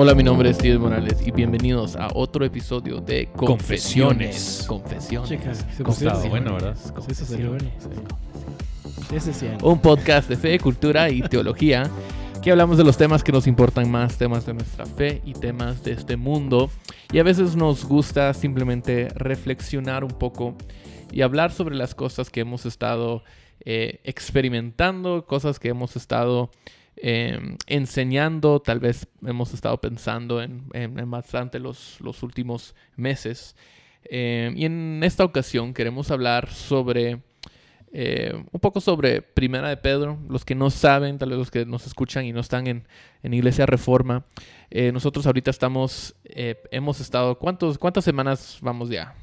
Hola, mi nombre es Steven Morales y bienvenidos a otro episodio de Confesiones. Confesiones. Chicas, se Confesiones. pusieron- bueno, ¿verdad? Sí, eso salió bueno. Ese sí. Un podcast de fe, cultura y teología que hablamos de los temas que nos importan más, temas de nuestra fe y temas de este mundo. Y a veces nos gusta simplemente reflexionar un poco y hablar sobre las cosas que hemos estado eh, experimentando, cosas que hemos estado eh, enseñando, tal vez hemos estado pensando en, en- bastante los, últimos meses. Eh, y en esta ocasión queremos hablar sobre eh, un poco sobre Primera de Pedro. Los que no saben, tal vez los que nos escuchan y no están en, en Iglesia Reforma, eh, nosotros ahorita estamos, eh, hemos estado, ¿cuántos, ¿cuántas semanas vamos ya?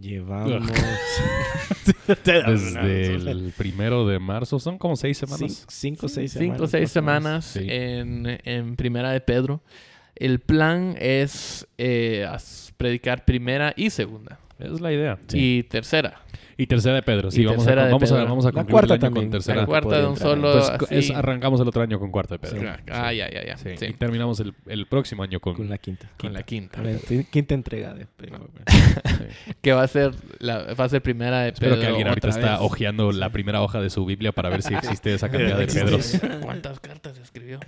Llevamos. Desde el primero de marzo, son como seis semanas. Cinco o seis semanas. Cinco o seis semanas Sí. en, en Primera de Pedro. El plan es eh, predicar primera y segunda. Es la idea. Y tercera. Y tercera de Pedro, sí, vamos, tercera a, de vamos, Pedro. a, vamos a La concluir cuarta el año también. con tercera. La cuarta de un solo. Pues es- así. arrancamos el otro año con cuarta de Pedro. Ah, ah, ya, ya, ya. Sí, Sí, Y terminamos el, el próximo año con... Con la quinta. Con la quinta. Quinta entrega de Pedro. Que va a ser la, va a ser primera de Pedro. Espero que alguien ahorita está hojeando la primera hoja de su Biblia para ver si existe esa cantidad de Pedros. ¿Cuántas cartas escribió?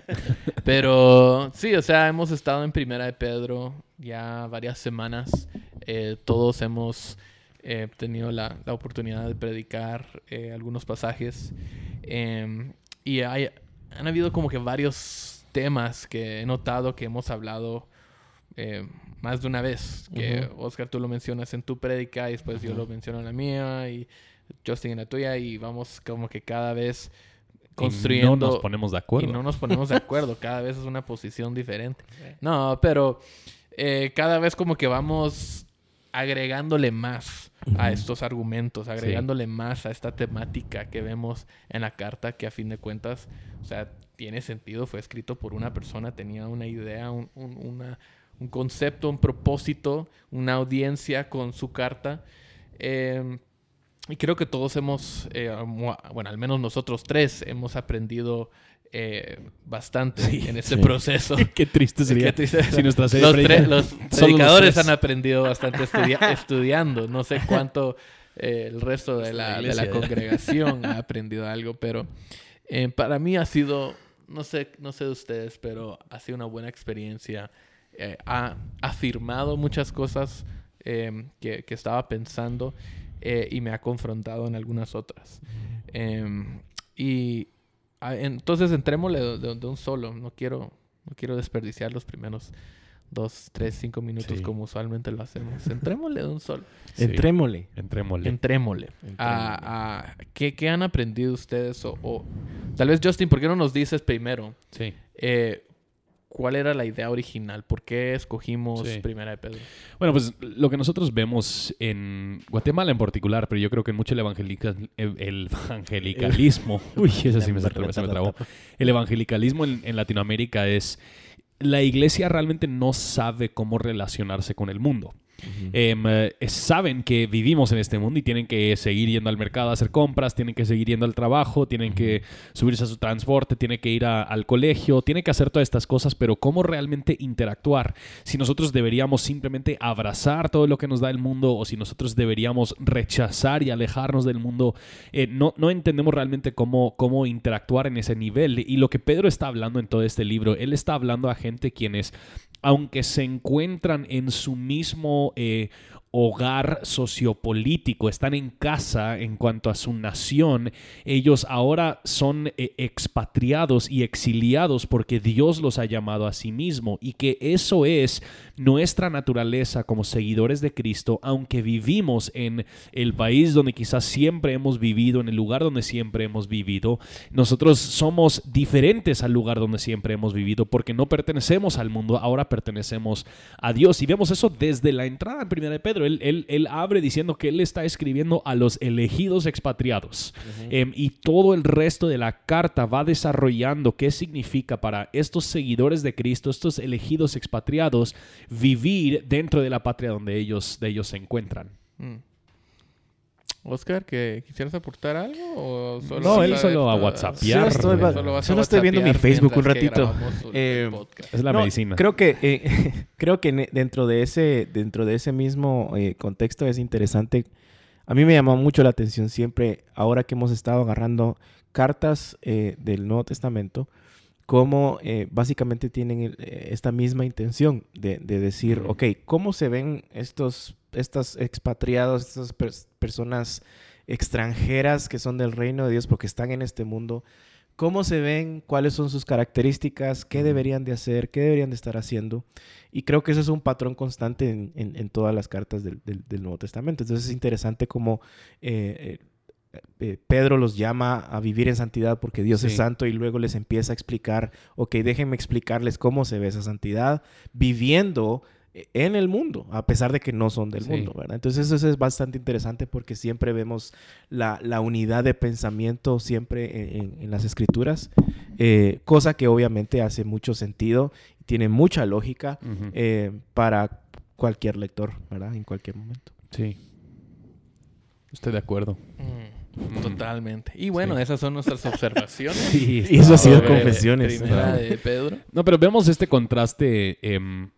Pero sí, o sea, hemos estado en Primera de Pedro ya varias semanas. Eh, todos hemos eh, tenido la, la oportunidad de predicar eh, algunos pasajes. Em, y hay, han habido como que varios temas que he notado que hemos hablado eh, más de una vez. Que Oscar, tú lo mencionas en tu prédica y después yo lo menciono en la mía y Justin en la tuya y vamos como que cada vez construyendo Y no nos ponemos de acuerdo. y no nos ponemos de acuerdo. Cada vez es una posición diferente. No, pero eh, cada vez como que vamos agregándole más a estos argumentos, agregándole más a esta temática que vemos en la carta, que a fin de cuentas, o sea, tiene sentido, fue escrito por una persona, tenía una idea, un, un- una- un concepto, un propósito, una audiencia con su carta. Eh, y creo que todos hemos, eh, bueno, al menos nosotros tres hemos aprendido eh, bastante en este sí. proceso. Qué triste sería Qué triste. si nuestra serie los, predica- predicadores han aprendido bastante estudia- estudiando. No sé cuánto eh, el resto de la, de la iglesia. congregación ha aprendido algo, pero eh, para mí ha sido, no sé, no sé de ustedes, pero ha sido una buena experiencia. Eh, ha afirmado muchas cosas eh, que, que estaba pensando eh, y me ha confrontado en algunas otras. Em, y entonces entrémosle de, de- de un solo. No quiero, no quiero desperdiciar los primeros dos, tres, cinco minutos Sí. como usualmente lo hacemos. Entrémosle de un solo. Sí. Entrémosle. Entrémosle. Entrémosle. A, a- ¿qué, qué han aprendido ustedes? O, o- tal vez, Justin, ¿por qué no nos dices primero Sí. eh, cuál era la idea original? ¿Por qué escogimos Sí. Primera de Pedro? Bueno, pues lo que nosotros vemos en Guatemala en particular, pero yo creo que en mucho el, evangelica- el- el evangelicalismo, uy, eso sí me, se me trabó. El evangelicalismo en, en Latinoamérica es, la iglesia realmente no sabe cómo relacionarse con el mundo. Em, eh, saben que vivimos en este mundo y tienen que seguir yendo al mercado a hacer compras, tienen que seguir yendo al trabajo, tienen que subirse a su transporte, tienen que ir a- al colegio, tienen que hacer todas estas cosas, pero ¿cómo realmente interactuar? Si nosotros deberíamos simplemente abrazar todo lo que nos da el mundo o si nosotros deberíamos rechazar y alejarnos del mundo, eh, no, no entendemos realmente cómo, cómo interactuar en ese nivel. Y lo que Pedro está hablando en todo este libro, él está hablando a gente quienes aunque se encuentran en su mismo eh, hogar sociopolítico, están en casa en cuanto a su nación, ellos ahora son eh, expatriados y exiliados porque Dios los ha llamado a sí mismo y que eso es nuestra naturaleza como seguidores de Cristo, aunque vivimos en el país donde quizás siempre hemos vivido, en el lugar donde siempre hemos vivido, nosotros somos diferentes al lugar donde siempre hemos vivido porque no pertenecemos al mundo, ahora pertenecemos a Dios y vemos eso desde la entrada en Primera de Pedro. Él, él- él abre diciendo que él está escribiendo a los elegidos expatriados Em, y todo el resto de la carta va desarrollando qué significa para estos seguidores de Cristo, estos elegidos expatriados, vivir dentro de la patria donde ellos, de ellos se encuentran. Mm. Oscar, que quisieras aportar algo o solo No, él a- solo a WhatsAppear. Sí, estoy- solo a solo estoy viendo mi Facebook un ratito. Eh. Es la No, medicina. Creo que, eh, creo que dentro de ese, dentro de ese mismo eh, contexto es interesante. A mí me llamó mucho la atención siempre, ahora que hemos estado agarrando cartas eh, del Nuevo Testamento, cómo eh, básicamente tienen eh, esta misma intención de, de decir, ok, ¿cómo se ven estos, estas expatriados, estas pers- personas extranjeras que son del reino de Dios porque están en este mundo? ¿Cómo se ven? ¿Cuáles son sus características? ¿Qué deberían de hacer? ¿Qué deberían de estar haciendo? Y creo que eso es un patrón constante en, en- en todas las cartas del, del- del Nuevo Testamento. Entonces es interesante cómo eh, Pedro los llama a vivir en santidad porque Dios es santo y luego les empieza a explicar, ok, déjenme explicarles cómo se ve esa santidad viviendo eh, en el mundo, a pesar de que no son del Sí. mundo, ¿verdad? Entonces eso es bastante interesante porque siempre vemos la, la unidad de pensamiento siempre en, en- en las escrituras, eh, cosa que obviamente hace mucho sentido y tiene mucha lógica eh, para cualquier lector, ¿verdad? En cualquier momento. Sí. Estoy de acuerdo. Mm. Totalmente. Y bueno, Sí. esas son nuestras observaciones. Sí, Y eso ha sido confesiones. Primera ¿no? de Pedro. No, pero vemos este contraste em,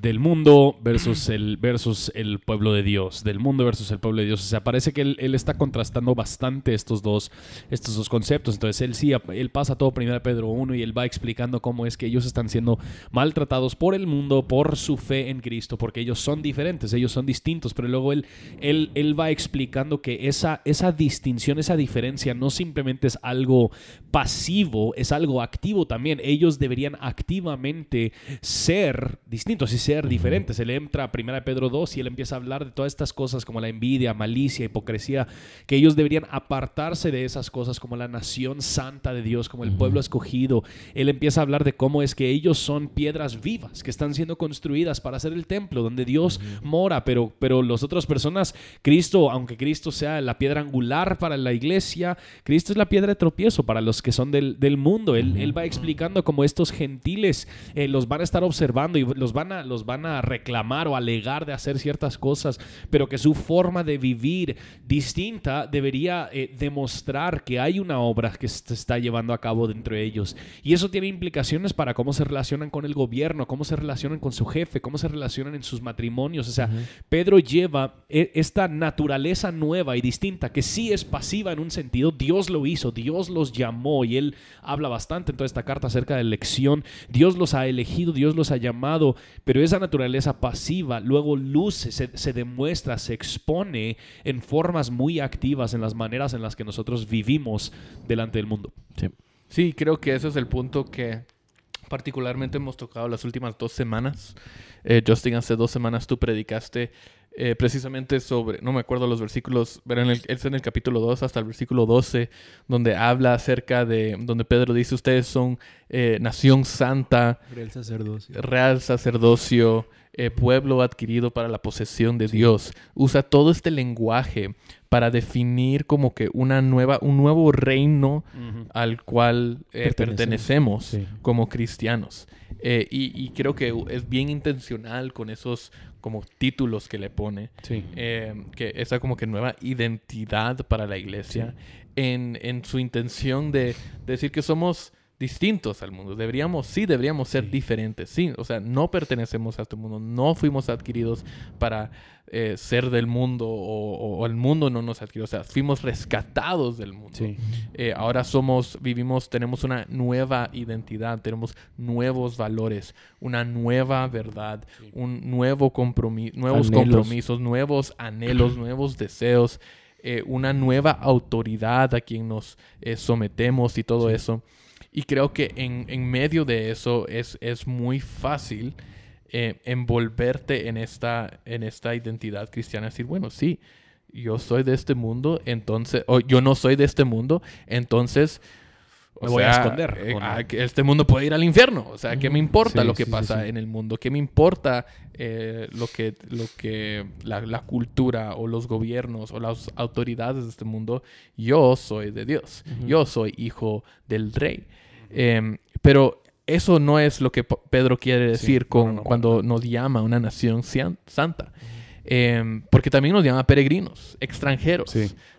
del mundo versus el, versus el pueblo de Dios, del mundo versus el pueblo de Dios. O sea, parece que él, él está contrastando bastante estos dos, estos dos conceptos. Entonces, él sí, él pasa todo primero de Pedro 1 y él va explicando cómo es que ellos están siendo maltratados por el mundo, por su fe en Cristo, porque ellos son diferentes, ellos son distintos, pero luego él, él, él va explicando que esa, esa distinción, esa diferencia no simplemente es algo pasivo, es algo activo también. Ellos deberían activamente ser distintos ser diferentes. Él entra a 1 Pedro 2 y él empieza a hablar de todas estas cosas como la envidia, malicia, hipocresía, que ellos deberían apartarse de esas cosas como la nación santa de Dios, como el pueblo escogido. Él empieza a hablar de cómo es que ellos son piedras vivas que están siendo construidas para hacer el templo donde Dios mora, pero, pero las otras personas, Cristo, aunque Cristo sea la piedra angular para la iglesia, Cristo es la piedra de tropiezo para los que son del, del mundo. Él, él va explicando cómo estos gentiles eh, los van a estar observando y los van, a, los van a reclamar o alegar de hacer ciertas cosas, pero que su forma de vivir distinta debería eh, demostrar que hay una obra que se está llevando a cabo dentro de ellos. Y eso tiene implicaciones para cómo se relacionan con el gobierno, cómo se relacionan con su jefe, cómo se relacionan en sus matrimonios. O sea, Pedro lleva eh, esta naturaleza nueva y distinta, que sí es pasiva en un sentido, Dios lo hizo, Dios los llamó y él habla bastante en toda esta carta acerca de elección, Dios los ha elegido, Dios los ha llamado, pero esa naturaleza pasiva luego luce, se, se demuestra, se expone en formas muy activas en las maneras en las que nosotros vivimos delante del mundo. Sí, creo que ese es el punto que particularmente hemos tocado las últimas dos semanas. Eh, Justin, hace dos semanas tú predicaste eh, precisamente sobre, no me acuerdo los versículos, pero en el, es en el capítulo 2 hasta el versículo 12, donde habla acerca de, donde Pedro dice, ustedes son eh, nación santa, El sacerdocio. real sacerdocio, eh, pueblo adquirido para la posesión de Dios. Usa todo este lenguaje para definir como que una nueva, un nuevo reino al cual eh, Pertenecemos. pertenecemos Sí. como cristianos. Eh, y, y creo que es bien intencional con esos como títulos que le pone, Sí. eh, que esa como que nueva identidad para la iglesia, en, en su intención de decir que somos distintos al mundo. Deberíamos, sí, deberíamos ser Sí. diferentes. Sí, o sea, no pertenecemos a este mundo, no fuimos adquiridos para eh, ser del mundo o, o- o el mundo no nos adquirió. O sea, fuimos rescatados del mundo. Sí. Eh, ahora somos, vivimos, tenemos una nueva identidad, tenemos nuevos valores, una nueva verdad, un nuevo compromiso, nuevos Anhelos. compromisos, nuevos anhelos, nuevos deseos, eh, una nueva autoridad a quien nos sometemos y todo eso. Y creo que en, en medio de eso es, es muy fácil eh, envolverte en esta, en esta identidad cristiana. Decir, bueno, sí, yo soy de este mundo, entonces, o yo no soy de este mundo, entonces... o Me voy a sea, esconder, eh, ¿o no? ah, que este mundo puede ir al infierno. O sea, ¿qué me importa Sí, lo que sí, pasa sí. en el mundo? ¿Qué me importa eh, lo que, lo que la, la cultura o los gobiernos o las autoridades de este mundo? Yo soy de Dios. Yo soy hijo del rey. Em, pero eso no es lo que Pedro quiere decir con no, no, cuando nos llama una nación santa. Em, porque también nos llama peregrinos, extranjeros.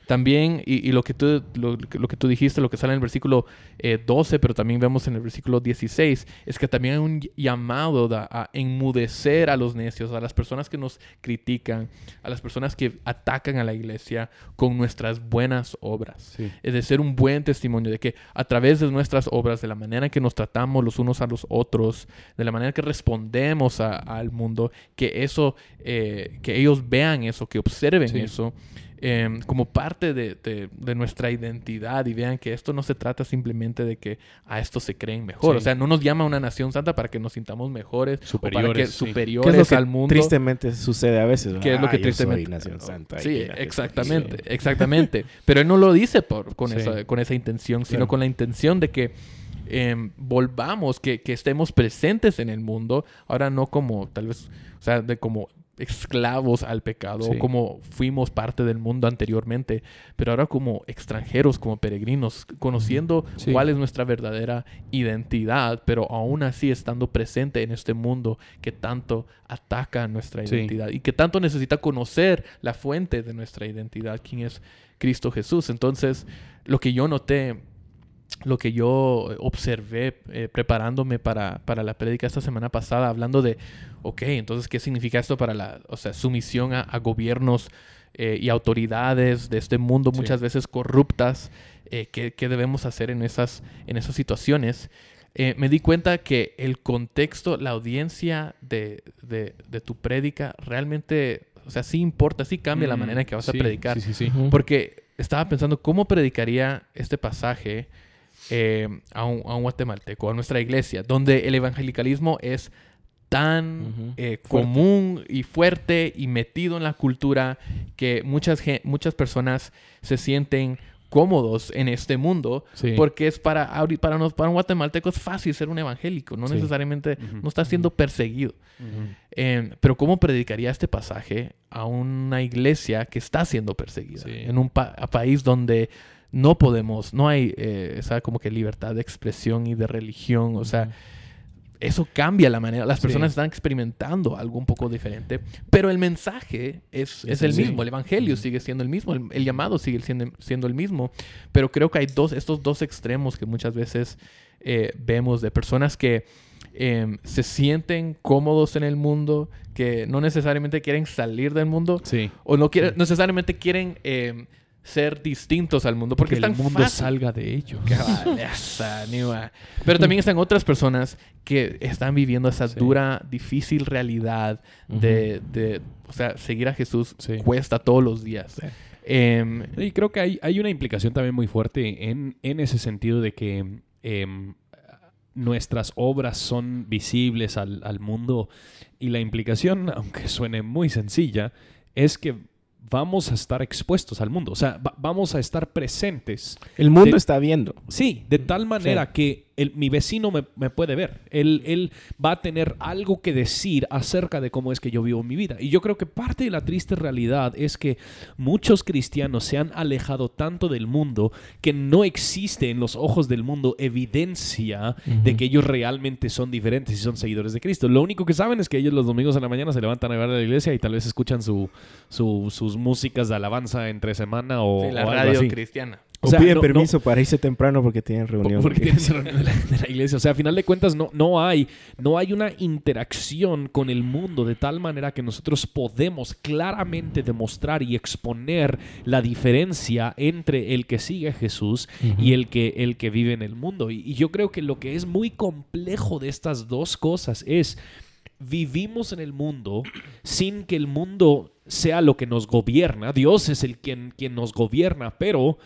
También, y, y lo, que tú, lo, lo que tú dijiste, lo que sale en el versículo eh, 12, pero también vemos en el versículo 16, es que también hay un llamado da- a enmudecer a los necios, a las personas que nos critican, a las personas que atacan a la iglesia con nuestras buenas obras. Sí. Es de ser un buen testimonio, de que a través de nuestras obras, de la manera en que nos tratamos los unos a los otros, de la manera que respondemos a- al mundo, que eso, eh, que ellos vean eso, que observen Sí. eso eh, como parte de, de- de nuestra identidad y vean que esto no se trata simplemente de que a esto se creen mejor. Sí. O sea, no nos llama a una nación santa para que nos sintamos mejores, o para que Superiores, sí. ¿Qué superiores es lo que al mundo. tristemente sucede a veces? Que es lo Ah, que yo tristemente. soy nación santa. Sí, exactamente, exactamente. Pero él no lo dice por, con, Sí. esa, con esa intención, sino Claro. con la intención de que em, volvamos, que, que estemos presentes en el mundo, ahora no como tal vez, o sea, de como esclavos al pecado, Sí. o como fuimos parte del mundo anteriormente, pero ahora como extranjeros, como peregrinos, conociendo Sí. cuál es nuestra verdadera identidad, pero aún así estando presente en este mundo que tanto ataca nuestra Sí. identidad y que tanto necesita conocer la fuente de nuestra identidad, quién es Cristo Jesús. Entonces, lo que yo noté, lo que yo observé eh, preparándome para, para la prédica esta semana pasada, hablando de, ok, entonces, ¿qué significa esto para la o sea, sumisión a, a gobiernos eh, y autoridades de este mundo Sí. muchas veces corruptas? Eh, ¿qué, qué debemos hacer en esas, en esas situaciones? Me di cuenta que el contexto, la audiencia de, de- de tu prédica realmente, o sea, sí importa, sí cambia la Mm, manera en que vas a predicar. Sí, sí, sí. Porque estaba pensando cómo predicaría este pasaje eh, a, un, a un guatemalteco, a nuestra iglesia, donde el evangelicalismo es tan eh, común y fuerte y metido en la cultura que muchas, muchas personas se sienten cómodos en este mundo Sí. porque es para, para, nos, para un guatemalteco es fácil ser un evangélico, no Sí. necesariamente no está siendo perseguido. Eh, pero ¿cómo predicaría este pasaje a una iglesia que está siendo perseguida? Sí. En un pa- país donde no podemos, no hay eh, esa como que libertad de expresión y de religión. O sea, eso cambia la manera. Las Sí. personas están experimentando algo un poco diferente, pero el mensaje es, es el mismo. El evangelio sigue siendo el mismo. El, el llamado sigue siendo, siendo el mismo. Pero creo que hay dos, estos dos extremos que muchas veces eh, vemos de personas que em, se sienten cómodos en el mundo, que no necesariamente quieren salir del mundo Sí. o no quieren, necesariamente quieren em, ser distintos al mundo porque que es tan el mundo fácil. salga de ellos. Pero también están otras personas que están viviendo esa Sí. dura, difícil realidad de, de, o sea, seguir a Jesús Sí. cuesta todos los días. Sí. Em, Y creo que hay, hay una implicación también muy fuerte en, en ese sentido de que em, nuestras obras son visibles al, al mundo y la implicación, aunque suene muy sencilla, es que vamos a estar expuestos al mundo, o sea, va- vamos a estar presentes. El mundo De- está viendo. Sí, de tal manera que el- mi vecino me, me puede ver. Él, él va a tener algo que decir acerca de cómo es que yo vivo mi vida. Y yo creo que parte de la triste realidad es que muchos cristianos se han alejado tanto del mundo que no existe en los ojos del mundo evidencia de que ellos realmente son diferentes y son seguidores de Cristo. Lo único que saben es que ellos los domingos en la mañana se levantan a ver a la iglesia y tal vez escuchan su, su- sus músicas de alabanza entre semana o, sí, la o algo radio así. cristiana. O O, sea, piden no- permiso para irse temprano porque tienen reunión. porque tienes reunión de la, de la iglesia. O sea, a final de cuentas no, no, hay, no hay una interacción con el mundo de tal manera que nosotros podemos claramente demostrar y exponer la diferencia entre el que sigue a Jesús y el que, el que vive en el mundo. Y, y yo creo que lo que es muy complejo de estas dos cosas es vivimos en el mundo sin que el mundo sea lo que nos gobierna. Dios es el quien, quien nos gobierna, pero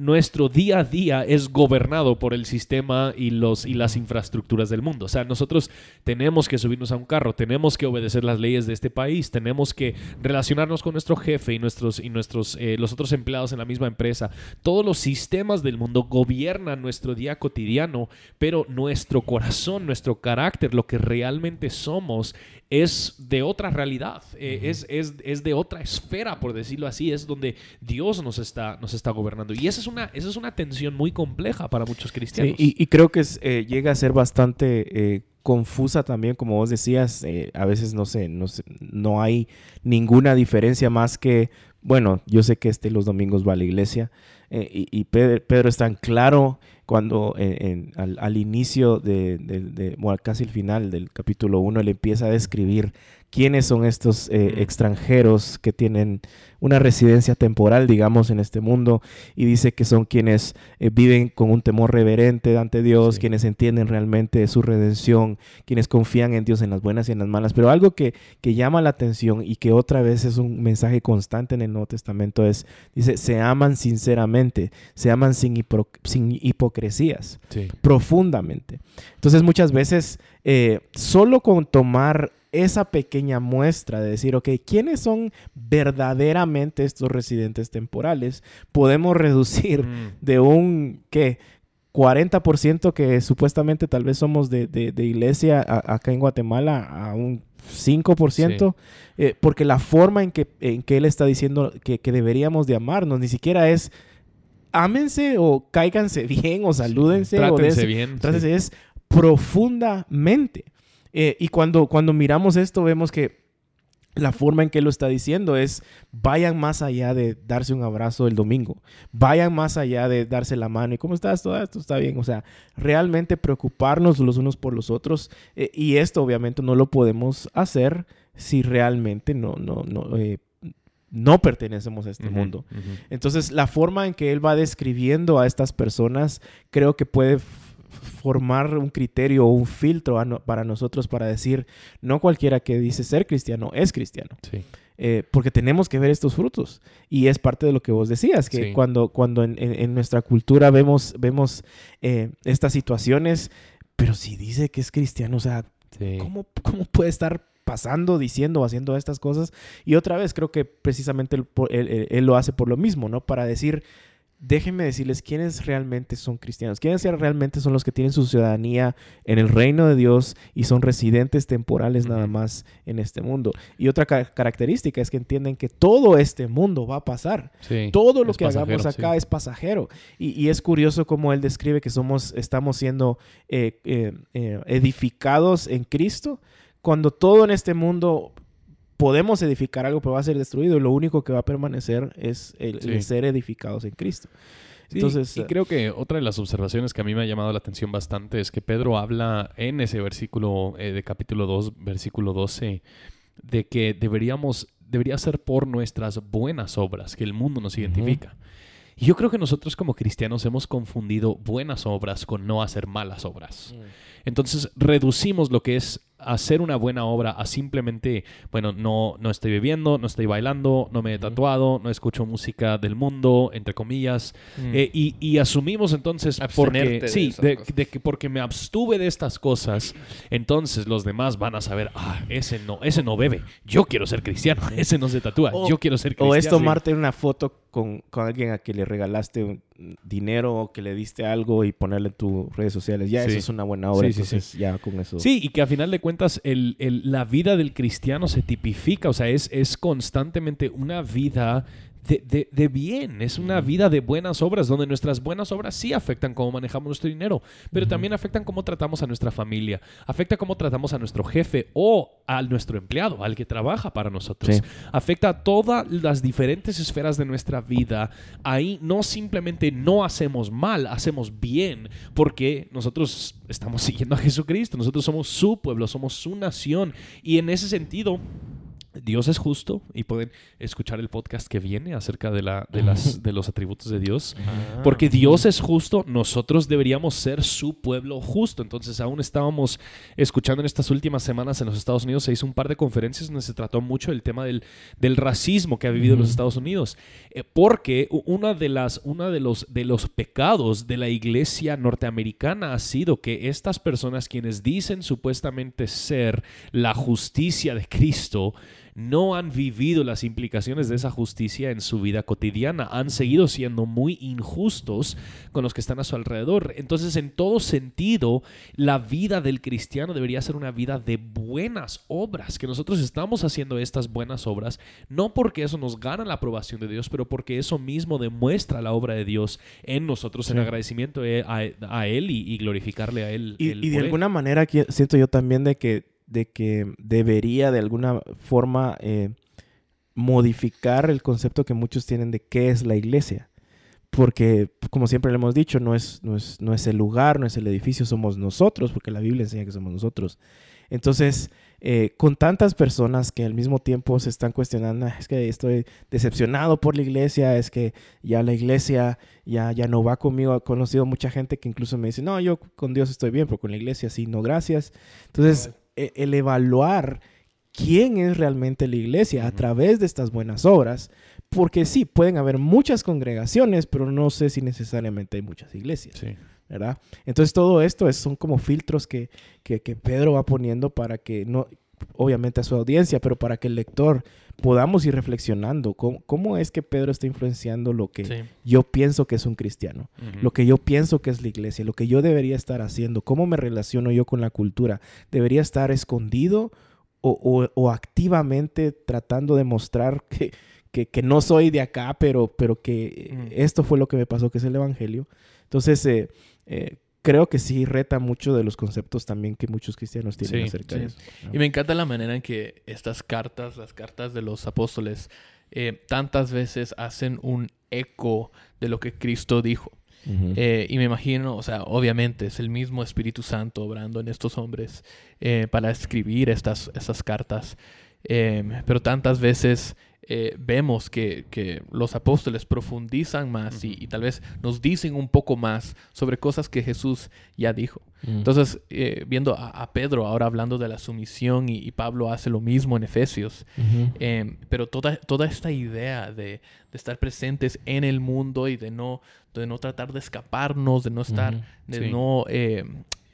nuestro día a día es gobernado por el sistema y, los, y las infraestructuras del mundo. O sea, nosotros tenemos que subirnos a un carro, tenemos que obedecer las leyes de este país, tenemos que relacionarnos con nuestro jefe y nuestros, y nuestros eh, los otros empleados en la misma empresa. Todos los sistemas del mundo gobiernan nuestro día cotidiano, pero nuestro corazón, nuestro carácter, lo que realmente somos, es de otra realidad, eh, es, es, es de otra esfera, por decirlo así, es donde Dios nos está, nos está gobernando. Y esa es una, es una tensión muy compleja para muchos cristianos. Y, creo que eh, llega a ser bastante eh, confusa también, como vos decías, eh, a veces no sé, no sé, no hay ninguna diferencia más que, bueno, yo sé que este los domingos va a la iglesia y, y Pedro, Pedro, es tan claro cuando en, al, al, inicio de, de, de, bueno, casi el final del capítulo 1, él empieza a describir quiénes son estos eh, extranjeros que tienen una residencia temporal, digamos, en este mundo, y dice que son quienes eh, viven con un temor reverente ante Dios, sí. quienes entienden realmente su redención, quienes confían en Dios en las buenas y en las malas. Pero algo que, que llama la atención y que otra vez es un mensaje constante en el Nuevo Testamento es, dice, se aman sinceramente, se aman sin, sin hipocresías, sí. profundamente. Entonces muchas veces, eh, solo con tomar esa pequeña muestra de decir, ok, ¿quiénes son verdaderamente estos residentes temporales? Podemos reducir mm. de un, ¿qué? 40% que supuestamente tal vez somos de, de, de iglesia a, acá en Guatemala a un 5%, sí. eh, porque la forma en que, en que él está diciendo que, que, deberíamos de amarnos ni siquiera es ámense o cáiganse bien o salúdense sí, o des, bien. Entonces sí. es profundamente. Eh, y cuando, cuando miramos esto, vemos que la forma en que lo está diciendo es vayan más allá de darse un abrazo el domingo, vayan más allá de darse la mano y cómo estás, todo esto está bien, o sea, realmente preocuparnos los unos por los otros eh, y esto obviamente no lo podemos hacer si realmente no, no, no, eh, no pertenecemos a este uh -huh, mundo. Uh -huh. Entonces, la forma en que él va describiendo a estas personas creo que puede formar un criterio o un filtro no, para nosotros para decir, no cualquiera que dice ser cristiano es cristiano. Sí. Eh, porque tenemos que ver estos frutos. Y es parte de lo que vos decías, que sí. cuando, cuando en, en, en, nuestra cultura vemos, vemos eh, estas situaciones, pero si dice que es cristiano, o sea, sí. ¿cómo, ¿cómo puede estar pasando, diciendo, haciendo estas cosas? Y otra vez creo que precisamente él, él, él lo hace por lo mismo, ¿no? Para decir, déjenme decirles quiénes realmente son cristianos, quiénes realmente son los que tienen su ciudadanía en el reino de Dios y son residentes temporales nada más en este mundo. Y otra ca característica es que entienden que todo este mundo va a pasar. Sí, todo lo que hagamos acá sí. es pasajero. Y, y, es curioso cómo él describe que somos, estamos siendo eh, eh, eh, edificados en Cristo cuando todo en este mundo podemos edificar algo, pero va a ser destruido. Y lo único que va a permanecer es el, sí. el ser edificados en Cristo. Entonces, y creo que otra de las observaciones que a mí me ha llamado la atención bastante es que Pedro habla en ese versículo eh, de capítulo 2, versículo 12, de que deberíamos, debería ser por nuestras buenas obras que el mundo nos identifica. Uh -huh. Y yo creo que nosotros como cristianos hemos confundido buenas obras con no hacer malas obras. Mm. Entonces reducimos lo que es hacer una buena obra a simplemente, bueno, no, no estoy bebiendo, no estoy bailando, no me he tatuado, no escucho música del mundo, entre comillas, mm. eh, y, y, asumimos entonces porque, sí, de, de, que porque me abstuve de estas cosas, entonces los demás van a saber, ah, ese no, ese no bebe, yo quiero ser cristiano, ese no se tatúa, o, yo quiero ser cristiano. O es tomarte una foto con, con alguien a que le regalaste un dinero o que le diste algo y ponerle en tus redes sociales. Ya sí. eso es una buena obra. Sí, entonces sí, ya con eso. Sí, y que a final de cuentas el, el, la vida del cristiano se tipifica. O sea, es, es constantemente una vida de, de, de, bien, es una vida de buenas obras, donde nuestras buenas obras sí afectan cómo manejamos nuestro dinero, pero uh -huh. también afectan cómo tratamos a nuestra familia, afecta cómo tratamos a nuestro jefe o a nuestro empleado, al que trabaja para nosotros. Sí. Afecta a todas las diferentes esferas de nuestra vida. Ahí no simplemente no hacemos mal, hacemos bien, porque nosotros estamos siguiendo a Jesucristo, nosotros somos su pueblo, somos su nación, y en ese sentido Dios es justo y pueden escuchar el podcast que viene acerca de, la, de, las, de los atributos de Dios. Ah. Porque Dios es justo, nosotros deberíamos ser su pueblo justo. Entonces aún estábamos escuchando en estas últimas semanas en los Estados Unidos, se hizo un par de conferencias donde se trató mucho el tema del, del racismo que ha vivido uh -huh. los Estados Unidos. Eh, porque una de las, una de los, de los pecados de la iglesia norteamericana ha sido que estas personas quienes dicen supuestamente ser la justicia de Cristo, no han vivido las implicaciones de esa justicia en su vida cotidiana, han seguido siendo muy injustos con los que están a su alrededor. Entonces, en todo sentido, la vida del cristiano debería ser una vida de buenas obras, que nosotros estamos haciendo estas buenas obras, no porque eso nos gana la aprobación de Dios, pero porque eso mismo demuestra la obra de Dios en nosotros, en agradecimiento eh, a, Él y, glorificarle a Él. Y, de alguna manera siento yo también de que de que debería de alguna forma eh, modificar el concepto que muchos tienen de qué es la iglesia. Porque, como siempre le hemos dicho, no es, no es, no es el lugar, no es el edificio, somos nosotros, porque la Biblia enseña que somos nosotros. Entonces, eh, con tantas personas que al mismo tiempo se están cuestionando, ah, es que estoy decepcionado por la iglesia, es que ya la iglesia ya, ya no va conmigo. He conocido mucha gente que incluso me dice, no, yo con Dios estoy bien, pero con la iglesia sí, no, gracias. Entonces, el evaluar quién es realmente la iglesia a través de estas buenas obras, porque sí, pueden haber muchas congregaciones, pero no sé si necesariamente hay muchas iglesias. ¿verdad? Entonces todo esto es, son como filtros que, que, Pedro va poniendo para que no, obviamente a su audiencia, pero para que el lector podamos ir reflexionando. Cómo, es que Pedro está influenciando lo que yo pienso que es un cristiano, lo que yo pienso que es la iglesia, lo que yo debería estar haciendo, cómo me relaciono yo con la cultura. ¿Debería estar escondido o, activamente tratando de mostrar que, que, no soy de acá, pero, pero que esto fue lo que me pasó, que es el Evangelio? Entonces, eh, eh, creo que sí reta mucho de los conceptos también que muchos cristianos tienen acerca de eso. Y me encanta la manera en que estas cartas, las cartas de los apóstoles, eh, tantas veces hacen un eco de lo que Cristo dijo. Eh, y me imagino, o sea, obviamente es el mismo Espíritu Santo obrando en estos hombres eh, para escribir estas, estas cartas. pero tantas veces eh, vemos que, los apóstoles profundizan más y, tal vez nos dicen un poco más sobre cosas que Jesús ya dijo. Entonces, eh, viendo a, Pedro ahora hablando de la sumisión y, Pablo hace lo mismo en Efesios, em, pero toda, toda esta idea de, estar presentes en el mundo y de no, de no tratar de escaparnos, de no estar, de no...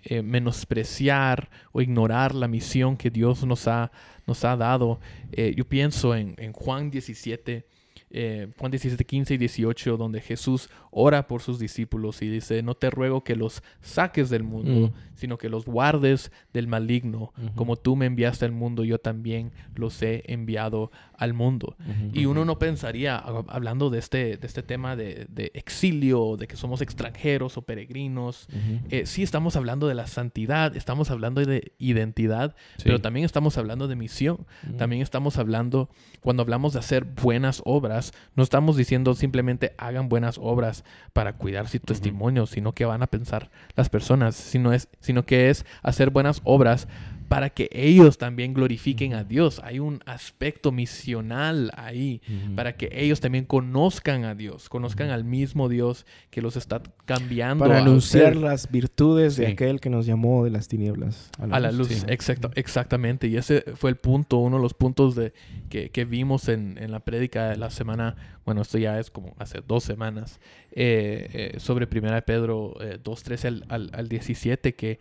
Eh, menospreciar o ignorar la misión que Dios nos ha, nos ha dado. Eh, yo pienso en, en Juan 17, eh, Juan 17, 15 y 18, donde Jesús ora por sus discípulos y dice, no te ruego que los saques del mundo, mm. sino que los guardes del maligno. Como tú me enviaste al mundo, yo también los he enviado al mundo. Y uno no pensaría, hablando de este, de este tema de, exilio, de que somos extranjeros o peregrinos, eh, sí estamos hablando de la santidad, estamos hablando de identidad, pero también estamos hablando de misión, también estamos hablando, cuando hablamos de hacer buenas obras, no estamos diciendo simplemente hagan buenas obras para cuidar su testimonio, sino que van a pensar las personas, sino, es, sino que es hacer buenas obras para que ellos también glorifiquen a Dios. Hay un aspecto misional ahí, para que ellos también conozcan a Dios, conozcan al mismo Dios que los está cambiando. Para anunciar las virtudes de aquel que nos llamó de las tinieblas a la, luz. Exacto, exactamente. Y ese fue el punto, uno de los puntos de, que, vimos en, la prédica de la semana, bueno, esto ya es como hace dos semanas, eh, eh, sobre Primera de Pedro 2, eh, 13 al, al, al 17, que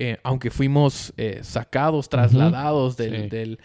eh, aunque fuimos eh, sacados, trasladados del,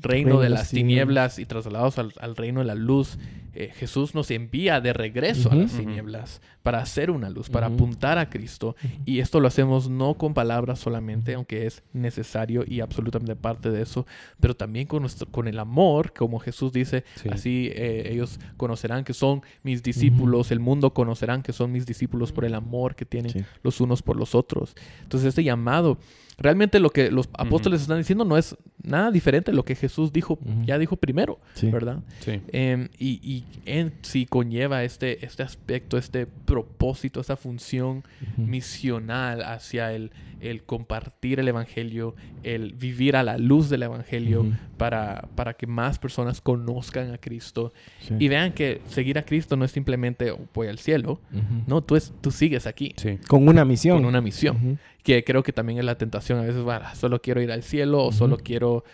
reino, de las tinieblas y trasladados al, reino de la luz, eh, Jesús nos envía de regreso a las tinieblas para hacer una luz, para apuntar a Cristo. Y esto lo hacemos no con palabras solamente, aunque es necesario y absolutamente parte de eso, pero también con, nuestro, con el amor, como Jesús dice, así eh, ellos conocerán que son mis discípulos, el mundo conocerán que son mis discípulos por el amor que tienen los unos por los otros. Entonces este llamado realmente lo que los apóstoles están diciendo no es nada diferente a lo que Jesús dijo, ya dijo primero, ¿verdad? Sí. Em, y, y, en sí conlleva este, este aspecto, este propósito, esa función misional hacia el, el, compartir el Evangelio, el vivir a la luz del Evangelio para, para que más personas conozcan a Cristo. Y vean que seguir a Cristo no es simplemente oh, voy al cielo, no, tú, es, tú sigues aquí. Con una misión. Con una misión que creo que también es la tentación. A veces, bueno, solo quiero ir al cielo o solo quiero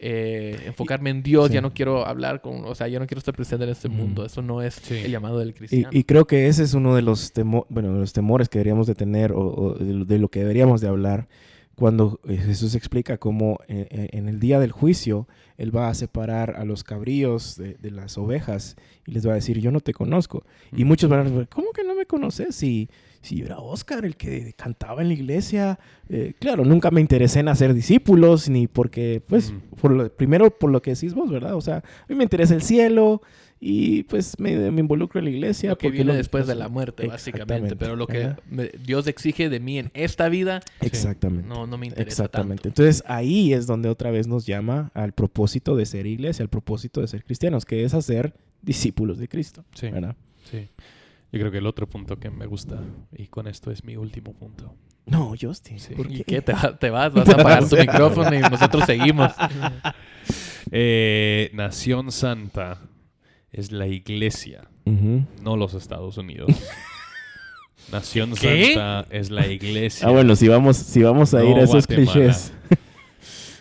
eh, enfocarme en Dios, ya no quiero hablar con, o sea, ya no quiero estar presente en este mundo. Eso no es el llamado del cristiano. Y, creo que ese es uno de los, bueno, de los temores que deberíamos de tener o, de, lo que deberíamos de hablar cuando eh, Jesús explica cómo eh, eh, en el día del juicio Él va a separar a los cabríos de, de las ovejas y les va a decir, yo no te conozco. Y muchos van a decir, ¿cómo que no me conoces? Si, si yo era Oscar, el que cantaba en la iglesia. Eh, claro, nunca me interesé en hacer discípulos, ni porque, pues, por lo- primero por lo que decís vos, ¿verdad? O sea, a mí me interesa el cielo y pues me, me involucro en la iglesia. Lo que viene lo- después de la muerte, básicamente. Pero lo que me- Dios exige de mí en esta vida, Exactamente. no, no me interesa Exactamente. tanto. Entonces ahí es donde otra vez nos llama al propósito de ser iglesia, al propósito de ser cristianos, que es hacer discípulos de Cristo. Sí. ¿verdad? Sí. Yo creo que el otro punto que me gusta, y con esto es mi último punto. No, Justin. Sí. ¿por ¿Y qué? ¿Te, va- te vas? ¿Vas a apagar tu micrófono y nosotros seguimos? Eh, Nación Santa es la iglesia, no los Estados Unidos. Nación ¿Qué? Santa es la iglesia. Ah, bueno, si vamos, si vamos a No, ir a esos Guatemala. clichés.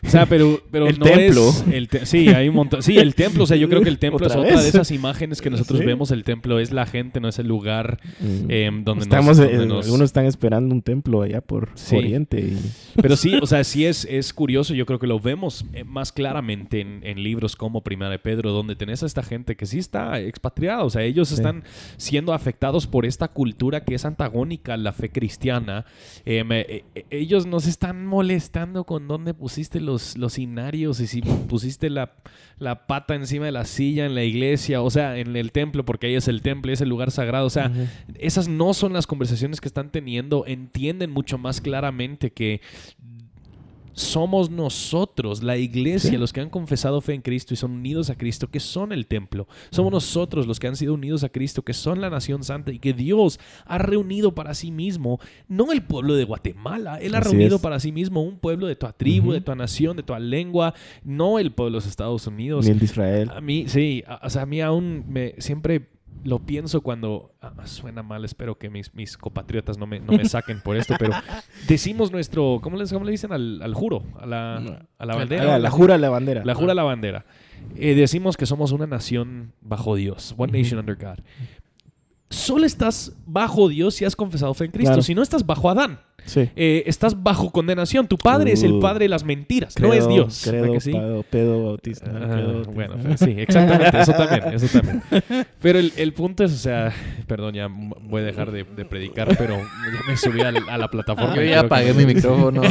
O sea, pero, pero El no templo. es... El te- sí, hay un montón. Sí, el templo. O sea, yo creo que el templo es ¿Otra de esas imágenes que nosotros Sí. vemos. El templo es la gente, no es el lugar Mm. em, donde Estamos, nos... eh, donde nos- Algunos están esperando un templo allá por Sí. Oriente. y- Pero sí, o sea, sí es, es curioso. Yo creo que lo vemos eh, más claramente en, en libros como Primera de Pedro, donde tenés a esta gente que sí está expatriada. O sea, ellos Sí. están siendo afectados por esta cultura que es antagónica a la fe cristiana. Em, eh, eh, ellos nos están molestando con dónde pusiste los, los inarios y si pusiste la, la pata encima de la silla en la iglesia, o sea, en el templo, porque ahí es el templo, es el lugar sagrado. O sea, esas no son las conversaciones que están teniendo. Entienden mucho más claramente que somos nosotros, la iglesia, Sí. los que han confesado fe en Cristo y son unidos a Cristo, que son el templo. Somos nosotros los que han sido unidos a Cristo, que son la nación santa y que Dios ha reunido para sí mismo, no el pueblo de Guatemala, Él ha Así reunido es. para sí mismo un pueblo de tu tribu, de tu nación, de tu lengua, no el pueblo de los Estados Unidos. Ni el de Israel. A mí, sí, a- o sea, a mí aún me siempre lo pienso cuando ah, suena mal, espero que mis, mis compatriotas no me, no me saquen por esto, pero decimos nuestro, ¿cómo, les, cómo le dicen al, al juro? A la, a la bandera. Ah, la jura la bandera. La jura la bandera. Eh, decimos que somos una nación bajo Dios, one nation under God. Solo estás bajo Dios si has confesado fe en Cristo, Claro. si no estás bajo Adán. Sí. Eh, estás bajo condenación. Tu padre es el Uh. padre de las mentiras, no es Dios. ¿verdad Credo, que sí? pedo, pedo bautista. Ah, credo bautista. bueno, pues sí, exactamente, eso también, eso también. Pero el, el punto es, o sea, perdón, ya voy a dejar de, de predicar, pero ya me subí a, la plataforma. Yo y ya creo que apagué mi micrófono.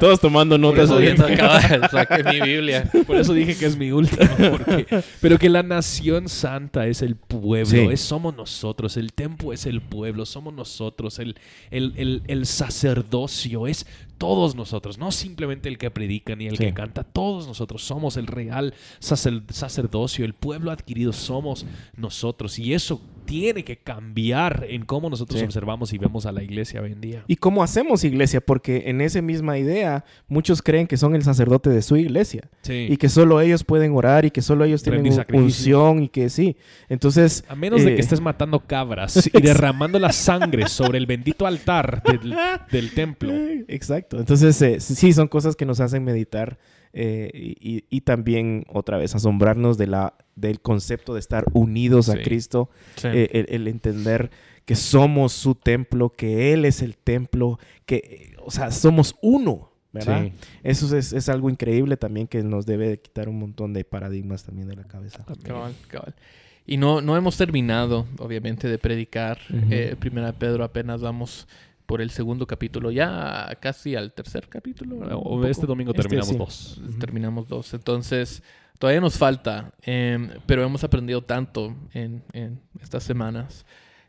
Todos tomando Por notas. eso ahí. bien sacaba- saqué mi Biblia. Por eso dije que es mi último, porque- pero que la nación santa es el pueblo, Sí. es, somos nosotros, el templo es el pueblo, somos nosotros, el, el, el- el sacerdocio es todos nosotros, no simplemente el que predica ni el Sí. que canta, todos nosotros somos el real sacer- sacerdocio, el pueblo adquirido somos nosotros y eso tiene que cambiar en cómo nosotros Sí. observamos y vemos a la iglesia hoy en día. ¿Y cómo hacemos iglesia? Porque en esa misma idea, muchos creen que son el sacerdote de su iglesia Sí. y que solo ellos pueden orar y que solo ellos tienen Rendir sacrificio. unción y que sí. Entonces, A menos de eh, que estés matando cabras y derramando la sangre sobre el bendito altar del, del templo. Exacto. Entonces, eh, sí, son cosas que nos hacen meditar eh, y, también, otra vez, asombrarnos de la, del concepto de estar unidos a Sí. Cristo, eh, el, el entender que somos su templo, que Él es el templo, que, o sea, somos uno, ¿verdad? Sí. Eso es, es algo increíble también que nos debe de quitar un montón de paradigmas también de la cabeza. Cabal, cabal. Y no, no hemos terminado, obviamente, de predicar. Eh, Primera Pedro apenas vamos por el segundo capítulo, ya casi al tercer capítulo. este domingo Este terminamos sí. dos. Ujú. Terminamos dos. Entonces, todavía nos falta, em, pero hemos aprendido tanto en, en estas semanas.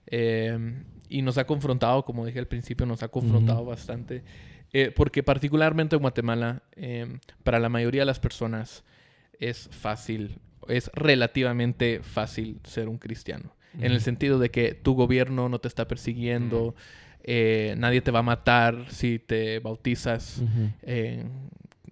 Em, y nos ha confrontado, como dije al principio, nos ha confrontado bastante. Eh, porque particularmente en Guatemala, em, para la mayoría de las personas es fácil, es relativamente fácil ser un cristiano. En el sentido de que tu gobierno no te está persiguiendo, eh, nadie te va a matar si te bautizas en,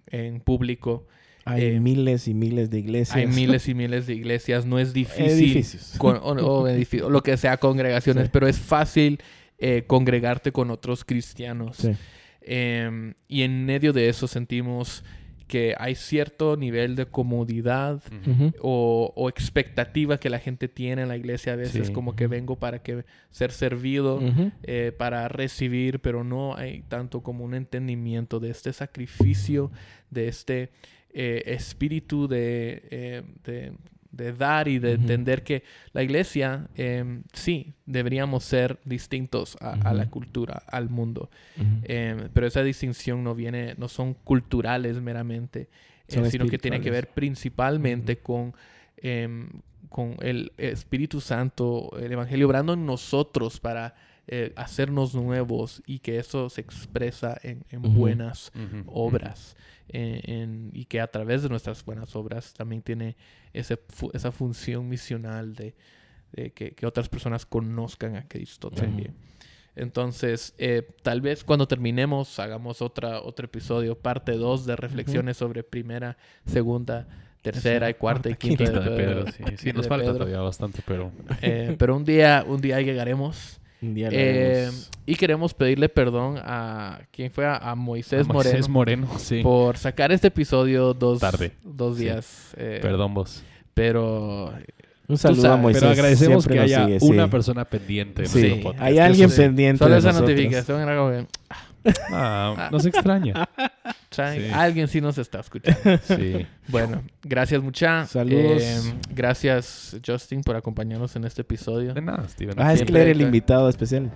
en público. Hay Eh, miles y miles de iglesias. Hay miles y miles de iglesias. No es difícil. Edificios. con- o, lo que sea, congregaciones, Sí. pero es fácil eh, congregarte con otros cristianos. Sí. Em, y en medio de eso sentimos que hay cierto nivel de comodidad o, o expectativa que la gente tiene en la iglesia a veces Sí. como que vengo para que ser servido eh, para recibir pero no hay tanto como un entendimiento de este sacrificio de este eh, espíritu de, eh, de, de dar y de entender que la iglesia eh, sí deberíamos ser distintos a, a la cultura al mundo. Eh, pero esa distinción no viene, no son culturales meramente, eh, Son sino que tiene que ver principalmente con, em, con el Espíritu Santo, el Evangelio obrando en nosotros para eh, hacernos nuevos y que eso se expresa en, buenas obras en- y que a través de nuestras buenas obras también tiene ese esa función misional de, de que, que otras personas conozcan a Cristo también. Entonces, eh, tal vez cuando terminemos hagamos otra, otro episodio, parte 2 de reflexiones sobre primera, segunda, tercera y cuarta y quinta Quinta de de Pedro. Pedro, sí. Nos falta Pedro. todavía bastante, pero... Eh, pero un día, un día llegaremos. Un día lo Eh, y queremos pedirle perdón a quién fue a, a Moisés, A Moisés Moreno Moreno, sí. por sacar este episodio dos, Tarde. dos Sí. días. eh, Perdón vos. Pero Un saludo sabes, a Moisés. Pero agradecemos siempre que haya sigue, una sí. persona pendiente en Sí, hay alguien sí. pendiente solo de esa nosotros. notificación era como que, Ah, nos extraña. "Chay, Sí. alguien sí nos está escuchando. Sí. bueno, gracias mucha. Saludos. Eh, gracias Justin por acompañarnos en este episodio. De nada, Steven. Ah, es Siempre Claire el invitado especial.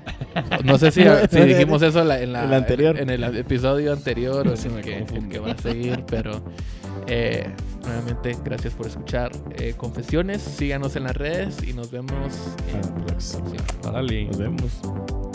No sé si, si dijimos eso la- en, la, El anterior. En, el episodio anterior o en me el que, el que va a seguir, pero eh, nuevamente gracias por escuchar eh, Confesiones. Síganos en las redes y nos vemos en Ah, la próxima. Nos vemos.